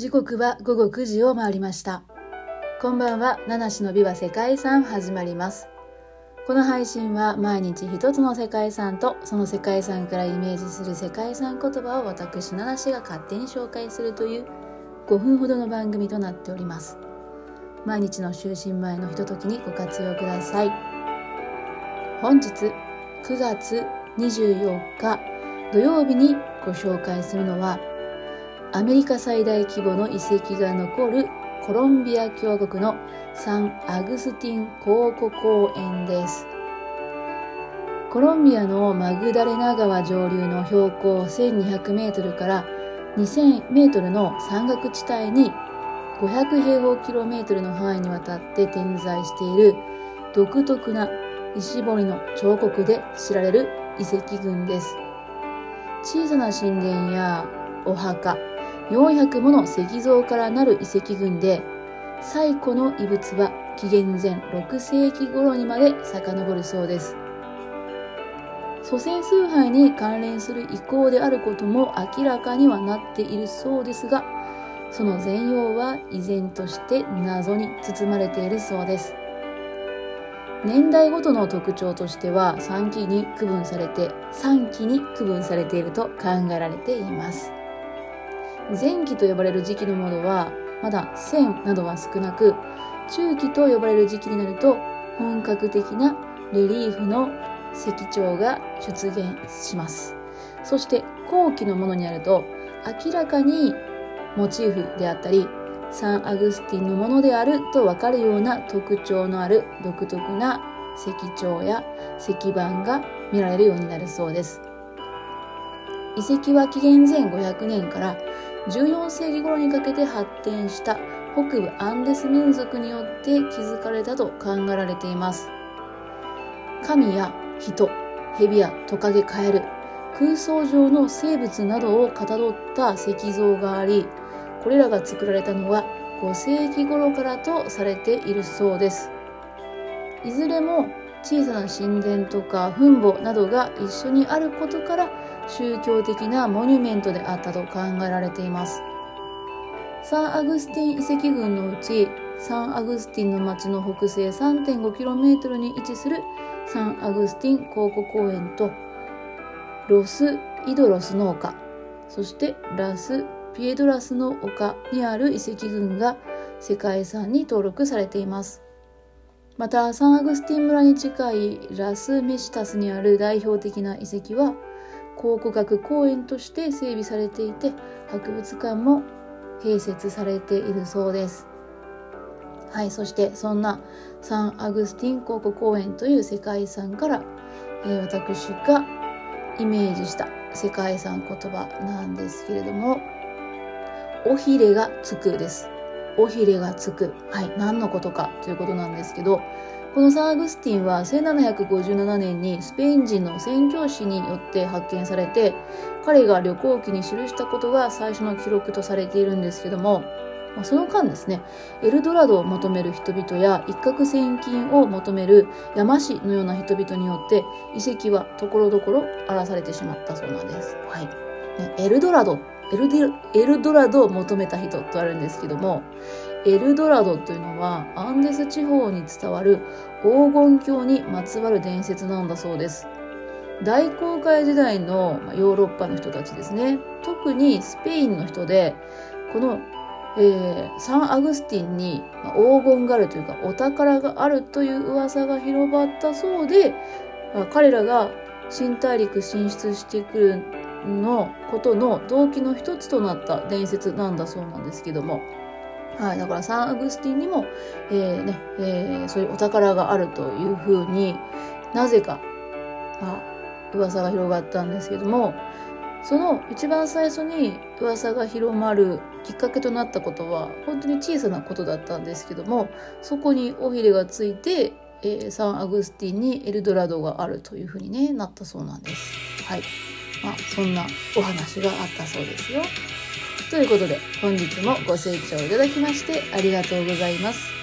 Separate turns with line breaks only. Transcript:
時刻は午後9時を回りました。こんばんは、七種の美は世界遺産始まります。この配信は毎日一つの世界遺産とその世界遺産からイメージする世界遺産言葉を私七種が勝手に紹介するという5分ほどの番組となっております。毎日の就寝前のひとときにご活用ください。本日9月24日土曜日にご紹介するのはアメリカ最大規模の遺跡が残るコロンビア共和国のサンアグスティン考古公園です。コロンビアのマグダレナ川上流の標高1200メートルから2000メートルの山岳地帯に500平方キロメートルの範囲にわたって点在している独特な石彫りの彫刻で知られる遺跡群です。小さな神殿やお墓、400もの石像からなる遺跡群で、最古の遺物は紀元前6世紀頃にまで遡るそうです。祖先崇拝に関連する遺構であることも明らかにはなっているそうですが、その全容は依然として謎に包まれているそうです。年代ごとの特徴としては3期に区分されて3期に区分されていると考えられています前期と呼ばれる時期のものはまだ線などは少なく中期と呼ばれる時期になると本格的なレリーフの石彫が出現しますそして後期のものになると明らかにモチーフであったりサンアグスティンのものであるとわかるような特徴のある独特な石彫や石板が見られるようになるそうです。遺跡は紀元前500年から14世紀頃にかけて発展した北部アンデス民族によって築かれたと考えられています。神や人、蛇やトカゲカエル、空想上の生物などをかたどった石像があり、これらが作られたのは5世紀頃からとされているそうです。いずれも小さな神殿とか墳墓などが一緒にあることから宗教的なモニュメントであったと考えられています。サンアグスティン遺跡群のうちサンアグスティンの町の北西 3.5km に位置するサンアグスティン考古公園とロス・イドロスの丘そしてラス・ピエドラスの丘にある遺跡群が世界遺産に登録されています。また、サンアグスティン村に近いラス・メシタスにある代表的な遺跡は、考古学公園として整備されていて、博物館も併設されているそうです。はい、そしてそんなサンアグスティン考古公園という世界遺産から、えー、私がイメージした世界遺産言葉なんですけれども、おひれがつくです。おひれがつく。はい。何のことかということなんですけど、このサンアグスティンは1757年にスペイン人の宣教師によって発見されて、彼が旅行記に記したことが最初の記録とされているんですけども、その間ですね、エルドラドを求める人々や一攫千金を求める山師のような人々によって遺跡はところどころ荒らされてしまったそうなんです。はい。エルドラドエルデエルドラドを求めた人とあるんですけども、エルドラドというのはアンデス地方に伝わる黄金鏡にまつわる伝説なんだそうです。大航海時代のヨーロッパの人たちですね。特にスペインの人で、この、えー、サンアグスティンに黄金があるというかお宝があるという噂が広まったそうで、彼らが新大陸進出してくるのことの動機の一つとなった伝説なんだそうなんですけども、はい、だからサンアグスティンにも、えーねえー、そういうお宝があるというふうになぜか、まあ、噂が広がったんですけどもその一番最初に噂が広まるきっかけとなったことは本当に小さなことだったんですけどもそこに尾ひれがついて、えー、サンアグスティンにエルドラドがあるというふうに、ね、なったそうなんです。はいまあ、そんなお話があったそうですよ。ということで、本日もご清聴いただきましてありがとうございます。